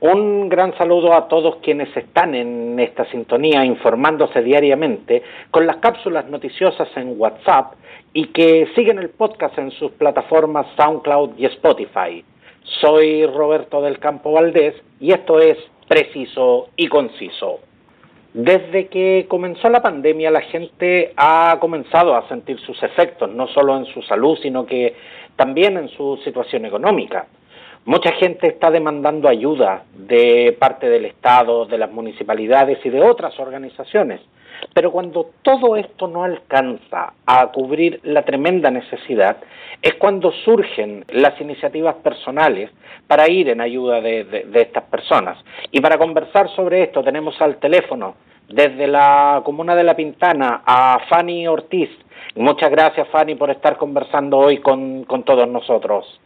Un gran saludo a todos quienes están en esta sintonía informándose diariamente con las cápsulas noticiosas en WhatsApp y que siguen el podcast en sus plataformas SoundCloud y Spotify. Soy Roberto del Campo Valdés y esto es Preciso y Conciso. Desde que comenzó la pandemia la gente ha comenzado a sentir sus efectos, no solo en su salud, sino que también en su situación económica. Mucha gente está demandando ayuda de parte del Estado, de las municipalidades y de otras organizaciones. Pero cuando todo esto no alcanza a cubrir la tremenda necesidad, es cuando surgen las iniciativas personales para ir en ayuda de, estas personas. Y para conversar sobre esto tenemos al teléfono desde la comuna de La Pintana a Fanny Ortiz. Muchas gracias Fanny por estar conversando hoy con todos nosotros.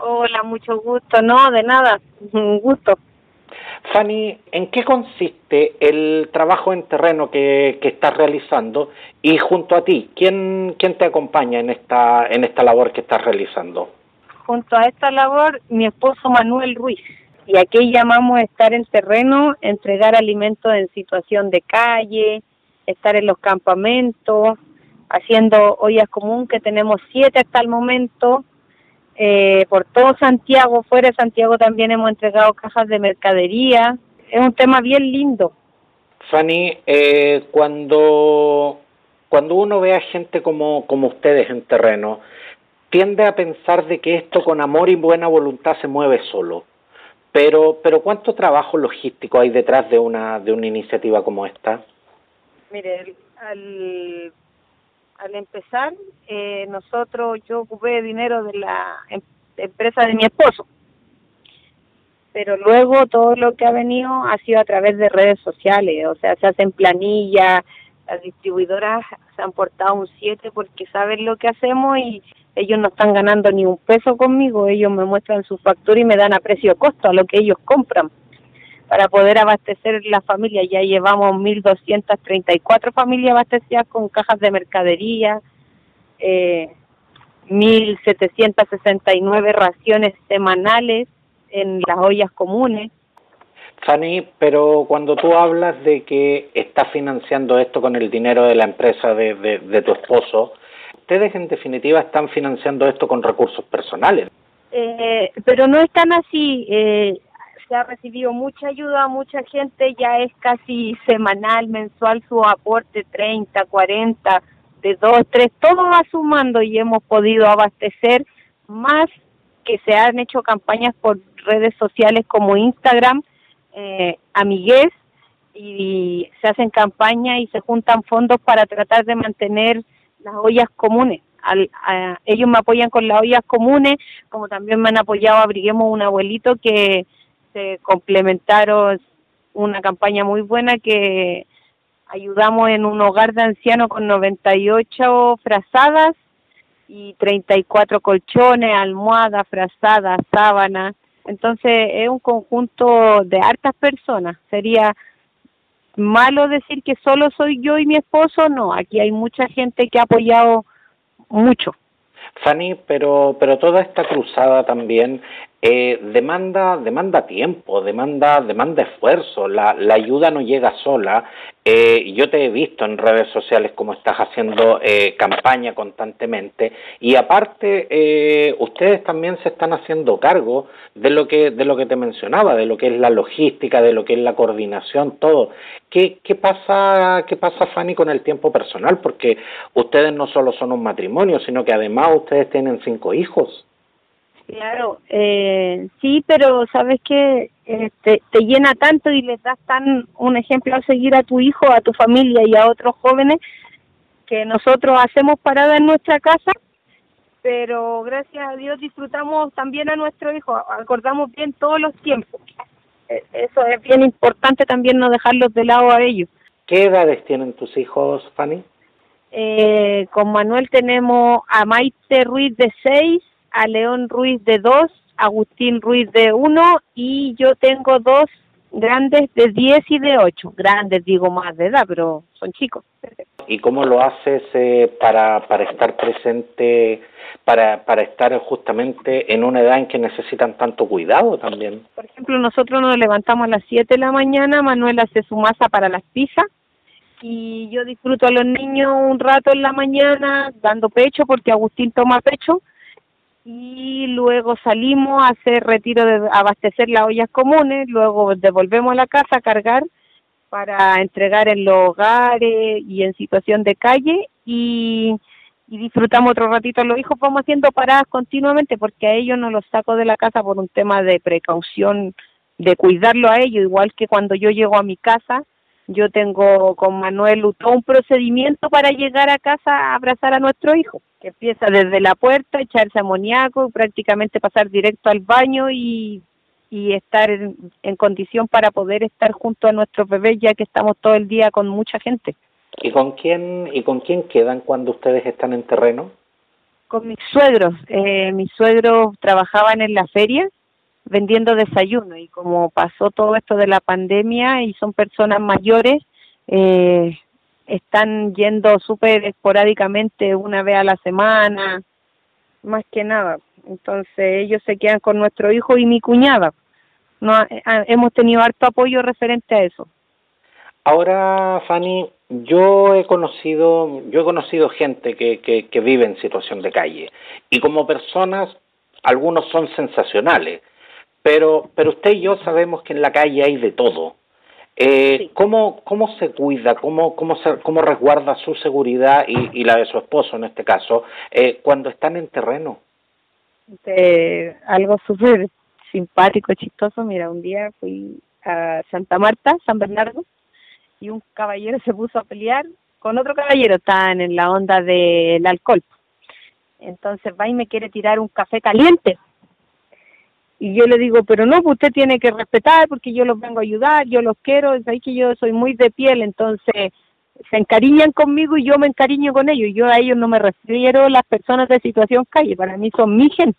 Hola, mucho gusto. No, de nada, un gusto. Fanny, ¿en qué consiste el trabajo en terreno que, que, estás realizando y junto a ti, ¿quién, quién te acompaña en esta, en esta labor que estás realizando? Junto a esta labor, mi esposo Manuel Ruiz. Y aquí llamamos estar en terreno, entregar alimentos en situación de calle, estar en los campamentos, haciendo ollas común, que tenemos siete hasta el momento, eh, por todo Santiago, fuera de Santiago también hemos entregado cajas de mercadería. Es un tema bien lindo. Fanny, eh, cuando, cuando uno ve a gente como, como ustedes en terreno, tiende a pensar de que esto con amor y buena voluntad se mueve solo. Pero, pero ¿cuánto trabajo logístico hay detrás de una, de una iniciativa como esta? Mire, al al empezar, eh, nosotros, yo ocupé dinero de la em, empresa de mi esposo, pero luego todo lo que ha venido ha sido a través de redes sociales, o sea, se hacen planillas, las distribuidoras se han portado un 7 porque saben lo que hacemos y ellos no están ganando ni un peso conmigo, ellos me muestran su factura y me dan a precio costo a lo que ellos compran para poder abastecer la familia. Ya llevamos 1.234 familias abastecidas con cajas de mercadería, eh, 1.769 raciones semanales en las ollas comunes. Fanny, pero cuando tú hablas de que estás financiando esto con el dinero de la empresa de, de, tu esposo, ustedes en definitiva están financiando esto con recursos personales. Eh, pero no están así. Eh, ha recibido mucha ayuda, mucha gente ya es casi semanal, mensual su aporte, 30, 40, de 2, 3, todo va sumando y hemos podido abastecer más que se han hecho campañas por redes sociales como Instagram, eh, y se hacen campañas y se juntan fondos para tratar de mantener las ollas comunes. Al, ellos me apoyan con las ollas comunes, como también me han apoyado Abriguemos un abuelito que se complementaron una campaña muy buena que ayudamos en un hogar de ancianos con 98 frazadas y 34 colchones, almohadas, frazadas, sábanas. Entonces es un conjunto de hartas personas. Sería malo decir que solo soy yo y mi esposo, no, aquí hay mucha gente que ha apoyado mucho. Fanny, pero, pero toda esta cruzada también eh, demanda, demanda tiempo, demanda, demanda esfuerzo, la, la ayuda no llega sola. Eh, yo te he visto en redes sociales como estás haciendo eh, campaña constantemente y aparte eh, ustedes también se están haciendo cargo de lo que de lo que te mencionaba, de lo que es la logística, de lo que es la coordinación, todo. ¿Qué, qué pasa, qué pasa Fanny con el tiempo personal? Porque ustedes no solo son un matrimonio, sino que además ustedes tienen cinco hijos. Claro, eh, sí, pero sabes que eh, te, llena tanto y les das tan un ejemplo a seguir a tu hijo, a tu familia y a otros jóvenes que nosotros hacemos parada en nuestra casa, pero gracias a Dios disfrutamos también a nuestro hijo, acordamos bien todos los tiempos. E, eso es bien importante también no dejarlos de lado a ellos. ¿Qué edades tienen tus hijos, Fanny? Eh, con Manuel tenemos a Maite Ruiz de 6, a León Ruiz de dos, Agustín Ruiz de uno y yo tengo dos grandes de 10 y de 8. Grandes digo más de edad, pero son chicos. y cómo lo haces eh, para, para estar presente, para, para estar justamente en una edad en que necesitan tanto cuidado también. Por ejemplo, nosotros nos levantamos a las 7 de la mañana, Manuel hace su masa para las pizzas y yo disfruto a los niños un rato en la mañana dando pecho porque Agustín toma pecho y luego salimos a hacer retiro de abastecer las ollas comunes, luego devolvemos a la casa a cargar para entregar en los hogares y en situación de calle y, y disfrutamos otro ratito. Los hijos, vamos haciendo paradas continuamente porque a ellos no los saco de la casa por un tema de precaución, de cuidarlo a ellos, igual que cuando yo llego a mi casa, yo tengo con Manuel un procedimiento para llegar a casa a abrazar a nuestro hijo, que empieza desde la puerta, echarse amoníaco, prácticamente pasar directo al baño y, y estar en, en, condición para poder estar junto a nuestros bebés, ya que estamos todo el día con mucha gente. ¿Y con quién, y con quién quedan cuando ustedes están en terreno? Con mis suegros. Eh, mis suegros trabajaban en la feria vendiendo desayuno y como pasó todo esto de la pandemia y son personas mayores, eh, están yendo súper esporádicamente una vez a la semana, más que nada. Entonces ellos se quedan con nuestro hijo y mi cuñada. No, eh, hemos tenido harto apoyo referente a eso. Ahora, Fanny, yo he conocido, yo he conocido gente que, que vive en situación de calle y como personas, algunos son sensacionales pero, pero usted y yo sabemos que en la calle hay de todo. Eh, sí. ¿cómo, ¿Cómo se cuida, cómo, cómo, se, cómo resguarda su seguridad y, y la de su esposo en este caso eh, cuando están en terreno? Eh, algo súper simpático, chistoso. Mira, un día fui a Santa Marta, San Bernardo, y un caballero se puso a pelear con otro caballero, estaban en la onda del alcohol. Entonces va y me quiere tirar un café caliente y yo le digo, pero no, pues usted tiene que respetar porque yo los vengo a ayudar, yo los quiero, es ahí que yo soy muy de piel, entonces se encariñan conmigo y yo me encariño con ellos. Yo a ellos no me refiero las personas de situación calle, para mí son mi gente.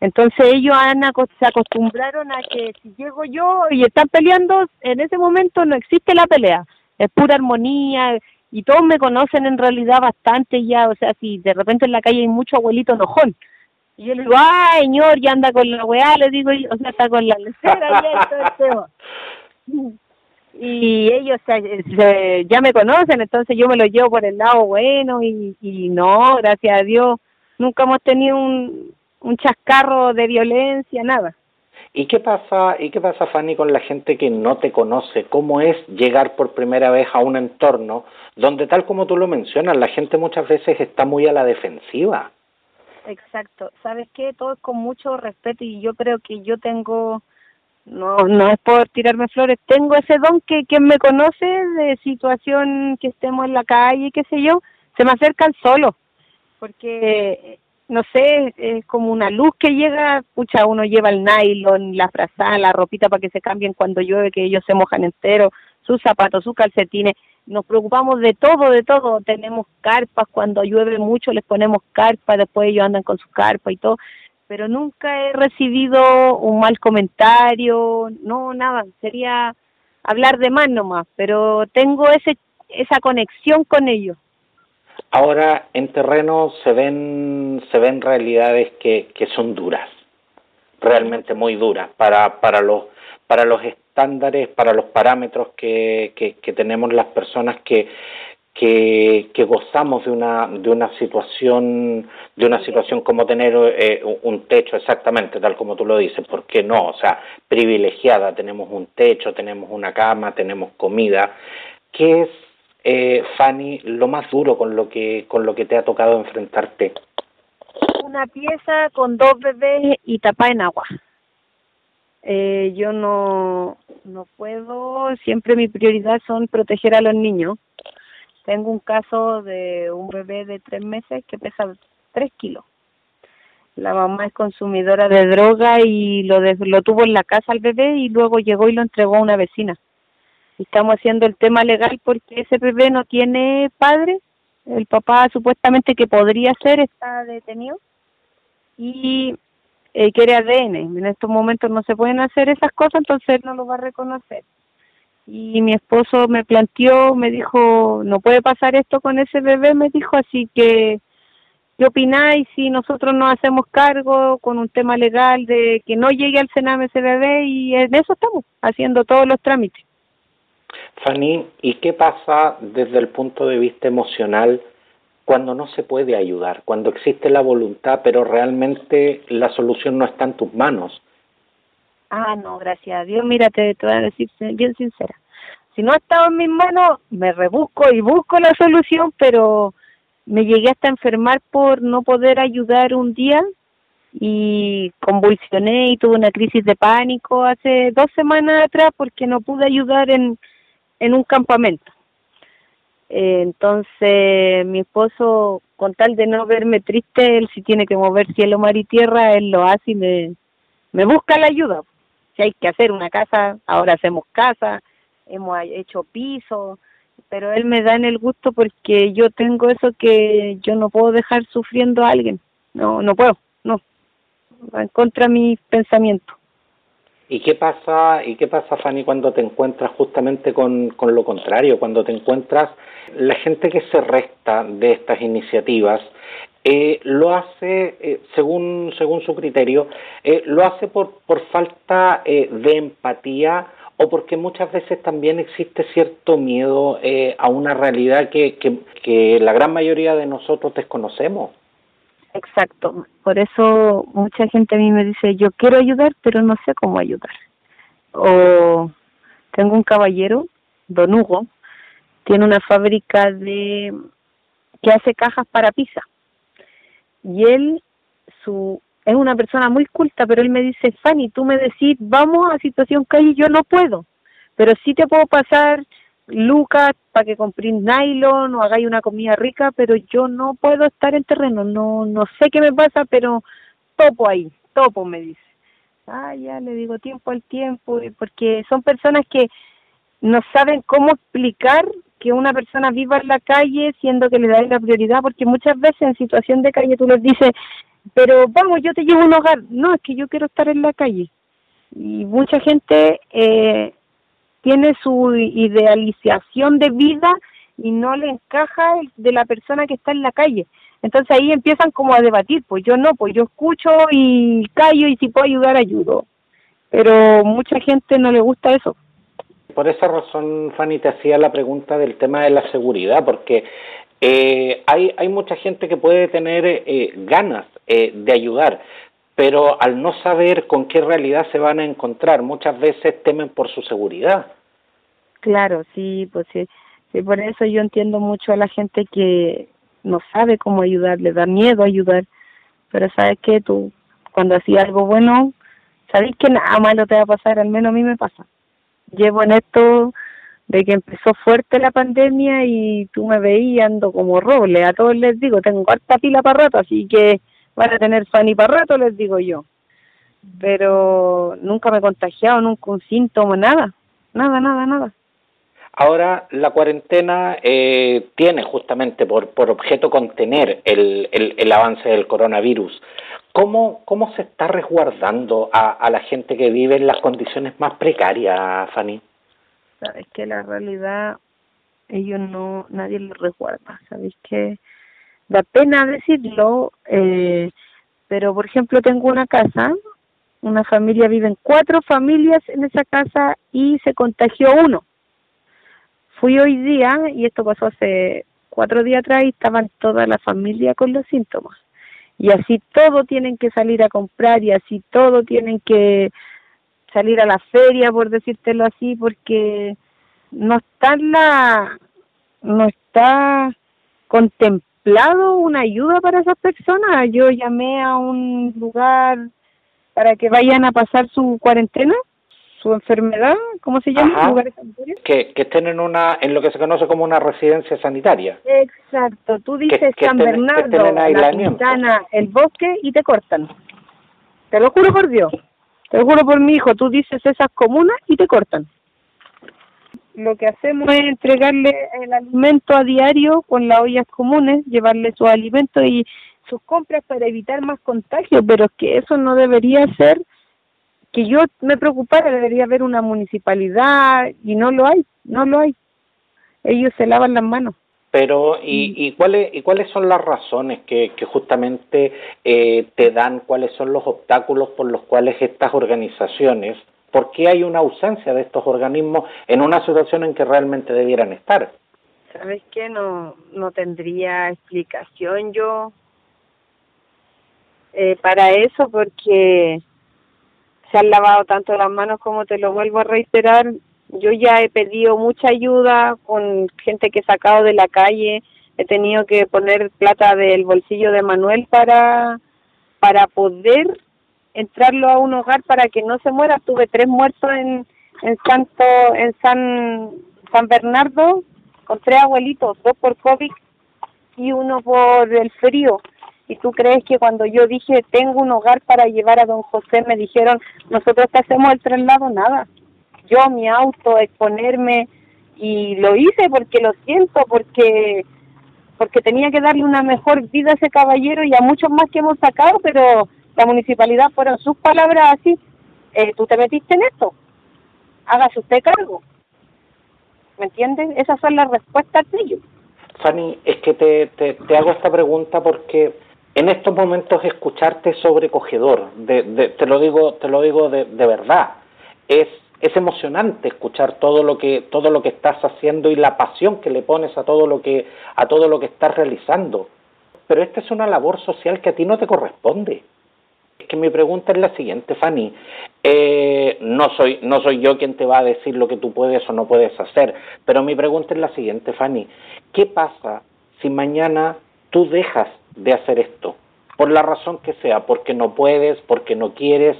Entonces ellos han, se acostumbraron a que si llego yo y están peleando, en ese momento no existe la pelea, es pura armonía y todos me conocen en realidad bastante ya, o sea, si de repente en la calle hay mucho abuelito enojón, y yo le digo, ay, señor, ya anda con la weá, le digo, o sea, está con la lecera y todo Y ellos se, se, ya me conocen, entonces yo me lo llevo por el lado bueno y, y no, gracias a Dios, nunca hemos tenido un, un chascarro de violencia, nada. ¿Y qué pasa, y qué pasa, Fanny, con la gente que no te conoce? ¿Cómo es llegar por primera vez a un entorno donde, tal como tú lo mencionas, la gente muchas veces está muy a la defensiva? Exacto. ¿Sabes qué? Todo es con mucho respeto y yo creo que yo tengo, no, no es por tirarme flores, tengo ese don que quien me conoce de situación que estemos en la calle, qué sé yo, se me acercan solo, porque no sé, es como una luz que llega, pucha, uno lleva el nylon, la frazada, la ropita para que se cambien cuando llueve, que ellos se mojan entero, sus zapatos, sus calcetines, nos preocupamos de todo, de todo. Tenemos carpas, cuando llueve mucho les ponemos carpas, después ellos andan con sus carpas y todo. Pero nunca he recibido un mal comentario, no, nada. Sería hablar de más nomás, pero tengo ese esa conexión con ellos. Ahora en terreno se ven se ven realidades que, que son duras, realmente muy duras para para los para los estándares, para los parámetros que, tenemos las personas que, que, gozamos de una de una situación de una situación como tener eh, un techo exactamente tal como tú lo dices ¿por qué no? o sea privilegiada tenemos un techo tenemos una cama tenemos comida ¿qué es eh, Fanny lo más duro con lo que con lo que te ha tocado enfrentarte? una pieza con dos bebés y tapa en agua eh, yo no, no puedo, siempre mi prioridad son proteger a los niños. Tengo un caso de un bebé de tres meses que pesa tres kilos. La mamá es consumidora de droga y lo, de, lo tuvo en la casa al bebé y luego llegó y lo entregó a una vecina. Estamos haciendo el tema legal porque ese bebé no tiene padre. El papá supuestamente que podría ser está detenido y eh, quiere ADN. En estos momentos no se pueden hacer esas cosas, entonces él no lo va a reconocer. y mi esposo me planteó, me dijo, no puede pasar esto con ese bebé, me dijo, así que, ¿qué opináis si nosotros nos hacemos cargo con un tema legal de que no llegue al Sename ese bebé? Y en eso estamos, haciendo todos los trámites. Fanny, ¿y qué pasa desde el punto de vista emocional cuando no se puede ayudar, cuando existe la voluntad, pero realmente la solución no está en tus manos? Ah, no, gracias a Dios, mira, te, voy a decir bien sincera. Si no ha estado en mis manos, me rebusco y busco la solución, pero me llegué hasta enfermar por no poder ayudar un día y convulsioné y tuve una crisis de pánico hace dos semanas atrás porque no pude ayudar en, en un campamento. Eh, entonces mi esposo, con tal de no verme triste, él si tiene que mover cielo, mar y tierra, él lo hace y me, me busca la ayuda. Si hay que hacer una casa, ahora hacemos casa, hemos hecho piso, pero él me da en el gusto porque yo tengo eso que yo no puedo dejar sufriendo a alguien, no, no puedo, no, va en contra de mis pensamientos. ¿Y qué pasa, y qué pasa Fanny, cuando te encuentras justamente con, con lo contrario, cuando te encuentras la gente que se resta de estas iniciativas eh, lo hace, eh, según, según su criterio, eh, lo hace por, por falta eh, de empatía o porque muchas veces también existe cierto miedo a una realidad que, que la gran mayoría de nosotros desconocemos. Exacto, por eso mucha gente a mí me dice, yo quiero ayudar, pero no sé cómo ayudar. O tengo un caballero, don Hugo, tiene una fábrica de que hace cajas para pizza y él su es una persona muy culta, pero él me dice, Fanny, tú me decís, vamos a situación calle, yo no puedo, pero sí te puedo pasar lucas para que compréis nylon o hagáis una comida rica, pero yo no puedo estar en terreno, no no sé qué me pasa, pero topo ahí, topo, me dice. Ah, ya le digo tiempo al tiempo, porque son personas que no saben cómo explicar que una persona viva en la calle siendo que le da la prioridad, porque muchas veces en situación de calle tú les dices, pero vamos, yo te llevo un hogar. No, es que yo quiero estar en la calle. Y mucha gente eh, tiene su idealización de vida y no le encaja de la persona que está en la calle. Entonces ahí empiezan como a debatir, pues yo no, pues yo escucho y callo y si puedo ayudar ayudo. Pero mucha gente no le gusta eso por esa razón, Fanny, te hacía la pregunta del tema de la seguridad, porque eh, hay, hay mucha gente que puede tener eh, ganas eh, de ayudar, pero al no saber con qué realidad se van a encontrar, muchas veces temen por su seguridad. Claro, sí, pues sí, por eso yo entiendo mucho a la gente que no sabe cómo ayudar, le da miedo ayudar, pero sabes que tú, cuando hacías algo bueno, sabes que nada malo te va a pasar, al menos a mí me pasa llevo en esto de que empezó fuerte la pandemia y tú me veías ando como roble. A todos les digo, tengo harta pila para rato, así que van a tener fan para rato, les digo yo. Pero nunca me he contagiado, nunca un síntoma, nada, nada, nada, nada. Ahora, la cuarentena eh, tiene justamente por, por objeto contener el, el, avance del coronavirus. ¿Cómo, ¿Cómo se está resguardando a, a la gente que vive en las condiciones más precarias, Fanny? Sabes que la realidad, ellos no, nadie los resguarda. Sabes que da pena decirlo, eh, pero por ejemplo tengo una casa, una familia, viven cuatro familias en esa casa y se contagió uno. Fui hoy día, y esto pasó hace cuatro días atrás, y estaban toda la familia con los síntomas. Y así todo tienen que salir a comprar y así todo tienen que salir a la feria por decírtelo así porque no está la no está contemplado una ayuda para esas personas. Yo llamé a un lugar para que vayan a pasar su cuarentena su enfermedad, ¿cómo se llama? ¿Lugares que, que estén en una en lo que se conoce como una residencia sanitaria. Exacto, tú dices San Bernardo, la Quintana, el bosque y te cortan. Te lo juro por Dios, te lo juro por mi hijo, tú dices esas comunas y te cortan. Lo que hacemos es entregarle el alimento a diario con las ollas comunes, llevarle sus alimentos y sus compras para evitar más contagios, pero es que eso no debería ser que yo me preocupara, debería haber una municipalidad y no lo hay, no lo hay. Ellos se lavan las manos. Pero, ¿y, y, cuáles, ¿y cuáles son las razones que, que justamente eh, te dan, cuáles son los obstáculos por los cuales estas organizaciones, por qué hay una ausencia de estos organismos en una situación en que realmente debieran estar? ¿Sabes qué? No, no tendría explicación yo eh, para eso porque se han lavado tanto las manos como te lo vuelvo a reiterar. Yo ya he pedido mucha ayuda con gente que he sacado de la calle. He tenido que poner plata del bolsillo de Manuel para, para poder entrarlo a un hogar para que no se muera. Tuve tres muertos en, en Santo, en San, San Bernardo, con tres abuelitos, dos por COVID y uno por el frío. ¿Y tú crees que cuando yo dije tengo un hogar para llevar a don José, me dijeron, nosotros te hacemos el traslado? Nada. Yo, mi auto, exponerme, y lo hice porque lo siento, porque porque tenía que darle una mejor vida a ese caballero y a muchos más que hemos sacado, pero la municipalidad fueron sus palabras así, eh, tú te metiste en esto, hágase usted cargo. ¿Me entiendes? Esas son las respuestas de ellos. Fanny, es que te, te hago esta pregunta porque en estos momentos escucharte es sobrecogedor, de, de, te lo digo, te lo digo de, de verdad. Es, es emocionante escuchar todo lo que todo lo que estás haciendo y la pasión que le pones a todo lo que a todo lo que estás realizando. Pero esta es una labor social que a ti no te corresponde. Es que mi pregunta es la siguiente, Fanny. Eh, no soy no soy yo quien te va a decir lo que tú puedes o no puedes hacer, pero mi pregunta es la siguiente, Fanny. ¿Qué pasa si mañana tú dejas de hacer esto, por la razón que sea, porque no puedes, porque no quieres,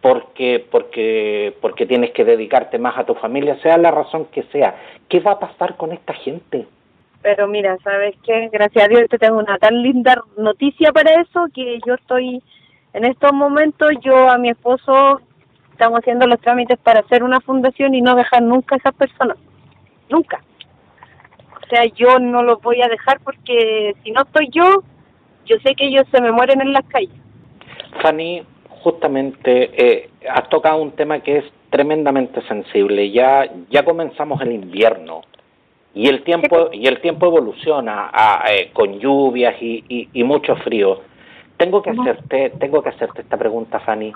porque, porque, porque tienes que dedicarte más a tu familia, sea la razón que sea, ¿qué va a pasar con esta gente? Pero mira, ¿sabes qué? Gracias a Dios te tengo una tan linda noticia para eso que yo estoy, en estos momentos yo a mi esposo estamos haciendo los trámites para hacer una fundación y no dejar nunca a esas personas, nunca. O sea, yo no los voy a dejar porque si no estoy yo, yo sé que ellos se me mueren en las calles. Fanny, justamente eh, has tocado un tema que es tremendamente sensible. Ya ya comenzamos el invierno y el tiempo y el tiempo evoluciona a, eh, con lluvias y, y, y, mucho frío. Tengo que hacerte tengo que hacerte esta pregunta, Fanny.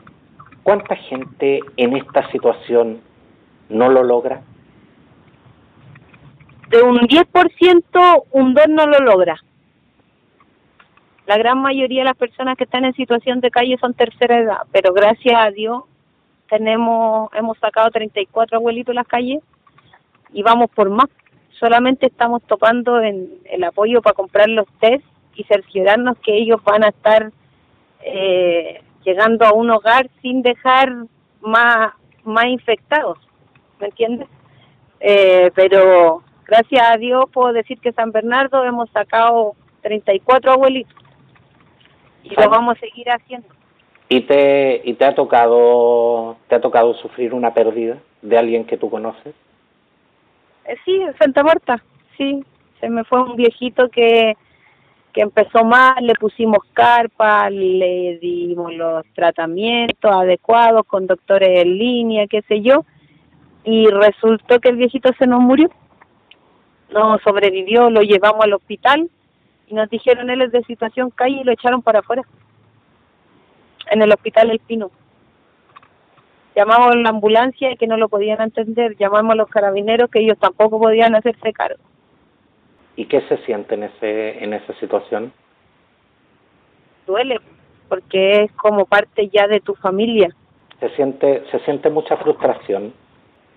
¿Cuánta gente en esta situación no lo logra? De un 10%, un 2 no lo logra. La gran mayoría de las personas que están en situación de calle son tercera edad, pero gracias a Dios tenemos hemos sacado 34 abuelitos en las calles y vamos por más. Solamente estamos topando en el apoyo para comprar los test y cerciorarnos que ellos van a estar eh, llegando a un hogar sin dejar más, más infectados, ¿me entiendes? Eh, pero gracias a Dios puedo decir que San Bernardo hemos sacado 34 abuelitos y lo vamos a seguir haciendo. ¿Y te, y te ha tocado te ha tocado sufrir una pérdida de alguien que tú conoces? Eh, sí, en Santa Marta, sí. Se me fue un viejito que, que empezó mal, le pusimos carpa, le dimos los tratamientos adecuados con doctores en línea, qué sé yo, y resultó que el viejito se nos murió. No sobrevivió, lo llevamos al hospital y nos dijeron él es de situación calle y lo echaron para afuera en el hospital El Pino. Llamamos a la ambulancia que no lo podían entender llamamos a los carabineros que ellos tampoco podían hacerse cargo. Y qué se siente en ese en esa situación duele porque es como parte ya de tu familia. Se siente se siente mucha frustración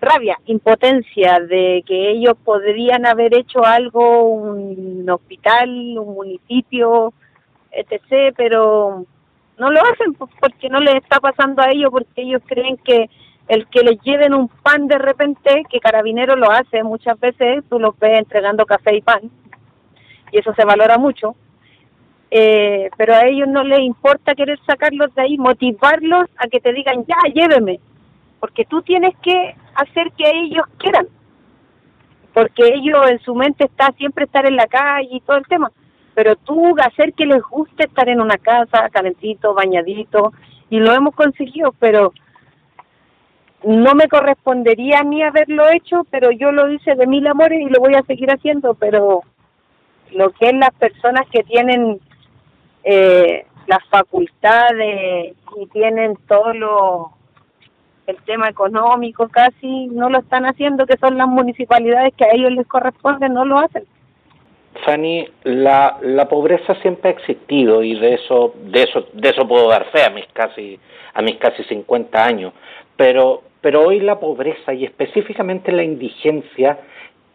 rabia, impotencia de que ellos podrían haber hecho algo, un hospital, un municipio, etc., pero no lo hacen porque no les está pasando a ellos, porque ellos creen que el que les lleven un pan de repente, que Carabinero lo hace muchas veces, tú los ves entregando café y pan, y eso se valora mucho, eh, pero a ellos no les importa querer sacarlos de ahí, motivarlos a que te digan, ya, lléveme, porque tú tienes que hacer que ellos quieran, porque ellos en su mente está siempre estar en la calle y todo el tema, pero tú hacer que les guste estar en una casa, calentito, bañadito, y lo hemos conseguido, pero no me correspondería a mí haberlo hecho, pero yo lo hice de mil amores y lo voy a seguir haciendo, pero lo que es las personas que tienen eh, las facultades y tienen todo lo el tema económico casi no lo están haciendo, que son las municipalidades que a ellos les corresponde, no lo hacen. Fanny, la, la pobreza siempre ha existido y de eso, de eso, de eso puedo dar fe a mis casi, a mis casi 50 años. Pero, pero hoy la pobreza y específicamente la indigencia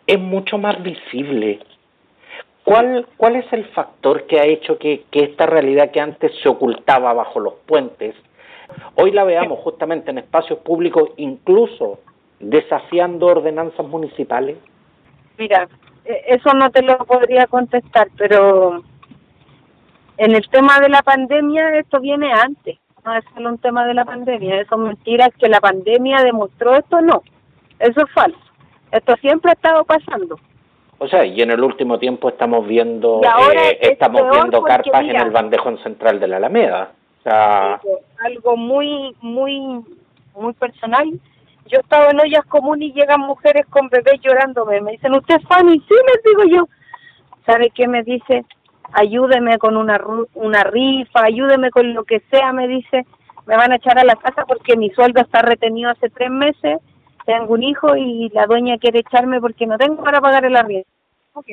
es mucho más visible. ¿Cuál, ¿Cuál es el factor que ha hecho que, que esta realidad que antes se ocultaba bajo los puentes, hoy la veamos justamente en espacios públicos, incluso desafiando ordenanzas municipales? Mira, e, eso no te lo podría contestar, pero en el tema de la pandemia esto viene antes, no es solo un tema de la pandemia, eso es mentira, que la pandemia demostró esto, no, eso es falso, esto siempre ha estado pasando. O sea, y en el último tiempo estamos viendo eh, estamos viendo carpas en el bandejón central de la Alameda. O sea, algo muy muy muy personal yo estaba en ollas comunes y llegan mujeres con bebés llorándome. Me dicen, ¿usted es Fanny? Sí, les digo yo. ¿Sabe qué me dice? Ayúdeme con una, una rifa, ayúdeme con lo que sea, me dice. Me van a echar a la casa porque mi sueldo está retenido hace tres meses. Tengo un hijo y la dueña quiere echarme porque no tengo para pagar el arriendo. Ok.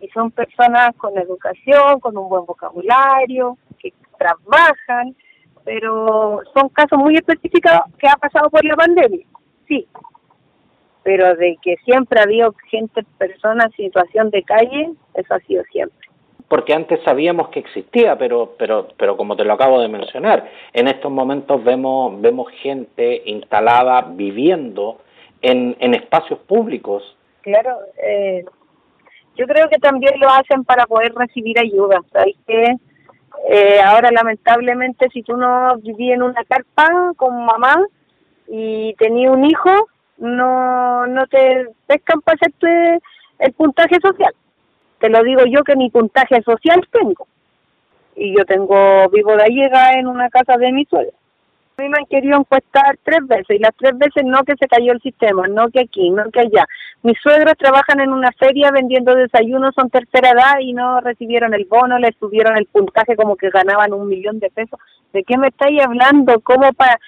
Y son personas con educación, con un buen vocabulario, trabajan, pero son casos muy específicos que ha pasado por la pandemia, sí, pero de que siempre ha habido gente, personas en situación de calle, eso ha sido siempre. Porque antes sabíamos que existía, pero, pero, pero como te lo acabo de mencionar, en estos momentos vemos, vemos gente instalada viviendo en, en espacios públicos. Claro, eh, yo creo que también lo hacen para poder recibir ayuda. ¿Sabes qué? Eh, ahora, lamentablemente, si tú no vivías en una carpa con mamá y tenías un hijo, no, no te pescan para hacerte el puntaje social. Te lo digo yo que ni puntaje social tengo. Y yo tengo, vivo de llega en una casa de mi suegra. Me han querido encuestar tres veces y las tres veces no que se cayó el sistema, no que aquí, no que allá. Mis suegros trabajan en una feria vendiendo desayunos, son tercera edad y no recibieron el bono, les subieron el puntaje como que ganaban un millón de pesos. ¿De qué me estáis hablando? ¿Cómo para...?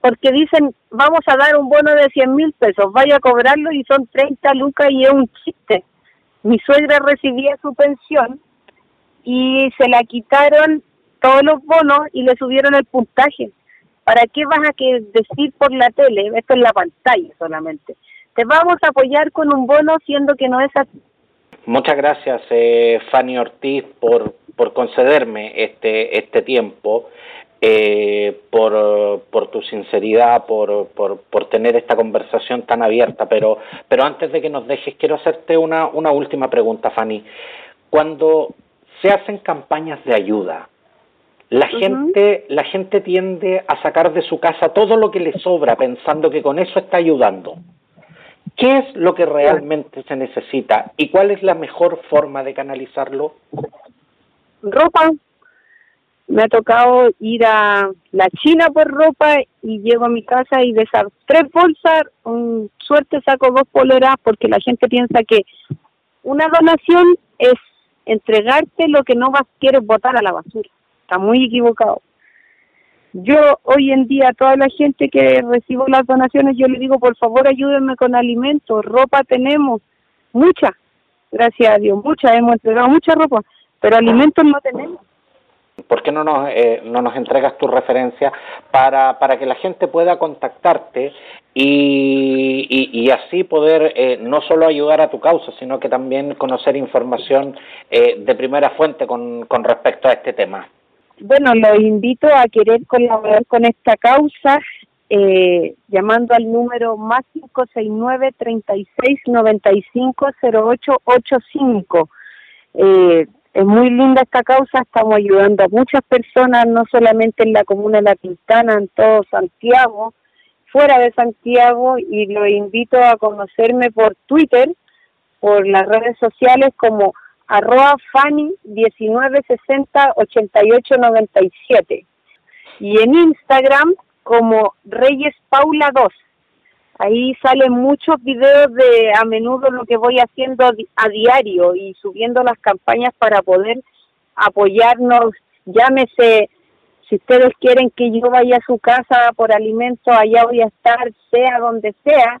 Porque dicen, vamos a dar un bono de 100 mil pesos, vaya a cobrarlo y son 30 lucas y es un chiste. Mi suegra recibía su pensión y se la quitaron todos los bonos y le subieron el puntaje ¿Para qué vas a que decir por la tele? Esto es la pantalla solamente. Te vamos a apoyar con un bono siendo que no es así. Muchas gracias, eh, Fanny Ortiz, por, por concederme este, este tiempo, eh, por, por tu sinceridad, por, por, por tener esta conversación tan abierta. Pero, pero antes de que nos dejes, quiero hacerte una, una última pregunta, Fanny. Cuando se hacen campañas de ayuda, la gente, la gente tiende a sacar de su casa todo lo que le sobra pensando que con eso está ayudando. ¿Qué es lo que realmente se necesita y cuál es la mejor forma de canalizarlo? Ropa. Me ha tocado ir a la China por ropa y llego a mi casa y de esas tres bolsas, un suerte saco dos poleras porque la gente piensa que una donación es entregarte lo que no vas quieres botar a la basura está muy equivocado. Yo hoy en día, toda la gente que recibo las donaciones, yo le digo, por favor, ayúdenme con alimentos, ropa tenemos, mucha, gracias a Dios, mucha, hemos entregado mucha ropa, pero alimentos no tenemos. ¿Por qué no nos, eh, no nos entregas tu referencia para, para que la gente pueda contactarte y, y, así poder eh, no solo ayudar a tu causa, sino que también conocer información eh, de primera fuente con, con respecto a este tema? Bueno, los invito a querer colaborar con esta causa eh, llamando al número más 569 36 95 0885. Eh, es muy linda esta causa, estamos ayudando a muchas personas, no solamente en la comuna de La Quintana, en todo Santiago, fuera de Santiago, y los invito a conocerme por Twitter, por las redes sociales como arroba Fanny 1960 8897 y en Instagram como Reyes Paula 2. Ahí salen muchos videos de a menudo lo que voy haciendo a diario y subiendo las campañas para poder apoyarnos. Llámese, si ustedes quieren que yo vaya a su casa por alimento, allá voy a estar, sea donde sea,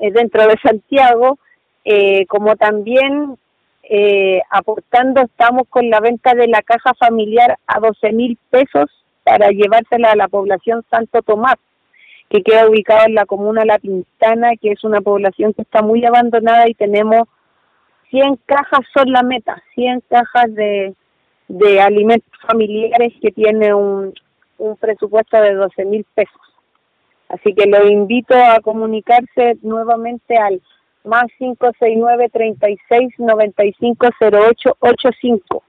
eh, dentro de Santiago, eh, como también eh, aportando, estamos con la venta de la caja familiar a 12 mil pesos para llevársela a la población Santo Tomás, que queda ubicada en la comuna La Pintana, que es una población que está muy abandonada y tenemos 100 cajas son la meta, 100 cajas de, de alimentos familiares que tiene un, un presupuesto de 12 mil pesos. Así que lo invito a comunicarse nuevamente al más 569 36 95 08 85.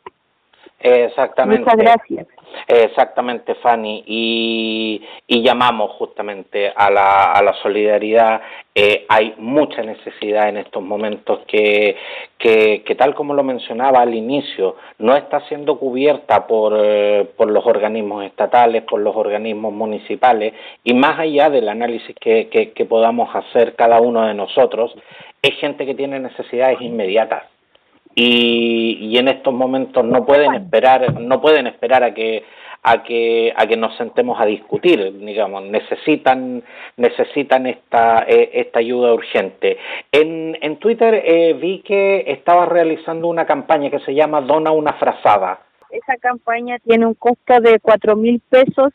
Exactamente. Muchas gracias. Exactamente, Fanny. Y, y llamamos justamente a la, a la solidaridad. Eh, hay mucha necesidad en estos momentos que, que, que, tal como lo mencionaba al inicio, no está siendo cubierta por, eh, por los organismos estatales, por los organismos municipales, y más allá del análisis que, que, que podamos hacer cada uno de nosotros, es gente que tiene necesidades inmediatas y, y en estos momentos no pueden esperar no pueden esperar a que a que a que nos sentemos a discutir digamos necesitan necesitan esta eh, esta ayuda urgente. En en Twitter eh, vi que estabas realizando una campaña que se llama dona una frazada. Esa campaña tiene un costo de cuatro mil pesos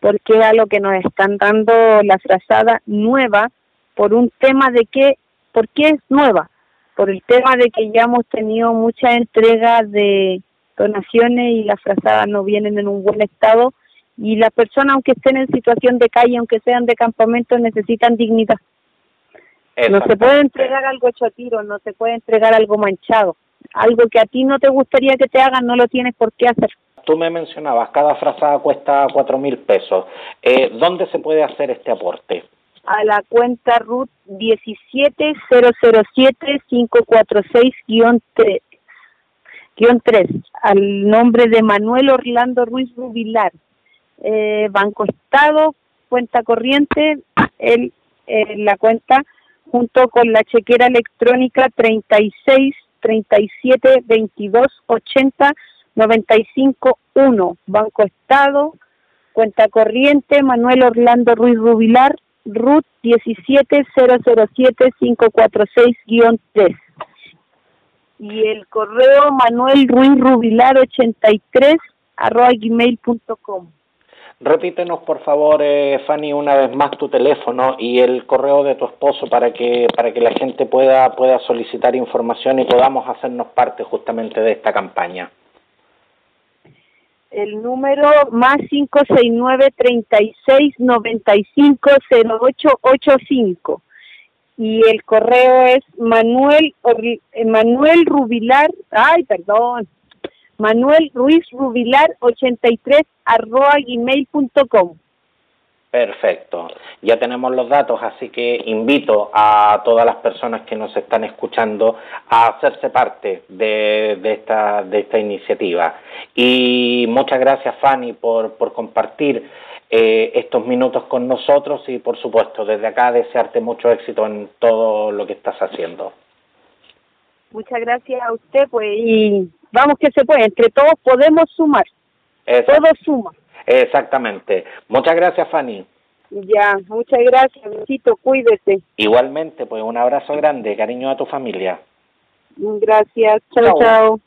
porque a lo que nos están dando la frazada nueva por un tema de que ¿por qué es nueva? Por el tema de que ya hemos tenido mucha entrega de donaciones y las frazadas no vienen en un buen estado y las personas aunque estén en situación de calle, aunque sean de campamento, necesitan dignidad. No se puede entregar algo hecho a tiro, no se puede entregar algo manchado. Algo que a ti no te gustaría que te hagan, no lo tienes por qué hacer. Tú me mencionabas, cada frazada cuesta cuatro mil pesos. Eh, ¿Dónde se puede hacer este aporte? A la cuenta RUT 17007-546-3, guion 3, al nombre de Manuel Orlando Ruiz Rubilar, eh, Banco Estado, cuenta corriente, el, eh, la cuenta junto con la chequera electrónica 36 37 22 80 95 1, Banco Estado, cuenta corriente, Manuel Orlando Ruiz Rubilar, RUT 17007-546-3. Y el correo Manuel Ruiz Rubilar 83 arroba gmail.com. Repítenos, por favor, eh, Fanny, una vez más tu teléfono y el correo de tu esposo para que para que la gente pueda pueda solicitar información y podamos hacernos parte justamente de esta campaña el número más 569-3695-0885 y el correo es Manuel Manuel Rubilar, ay, perdón, Manuel Ruiz Rubilar 83 arroba gmail.com. Perfecto. Ya tenemos los datos, así que invito a todas las personas que nos están escuchando a hacerse parte de, de, esta, de esta iniciativa. Y muchas gracias, Fanny, por, por compartir eh, estos minutos con nosotros y, por supuesto, desde acá desearte mucho éxito en todo lo que estás haciendo. Muchas gracias a usted, pues, y vamos que se puede, entre todos podemos sumar. Todo suma. Exactamente. Muchas gracias, Fanny. Ya, muchas gracias, besito, cuídese. Igualmente, pues un abrazo grande, cariño a tu familia. Gracias, chao. chao.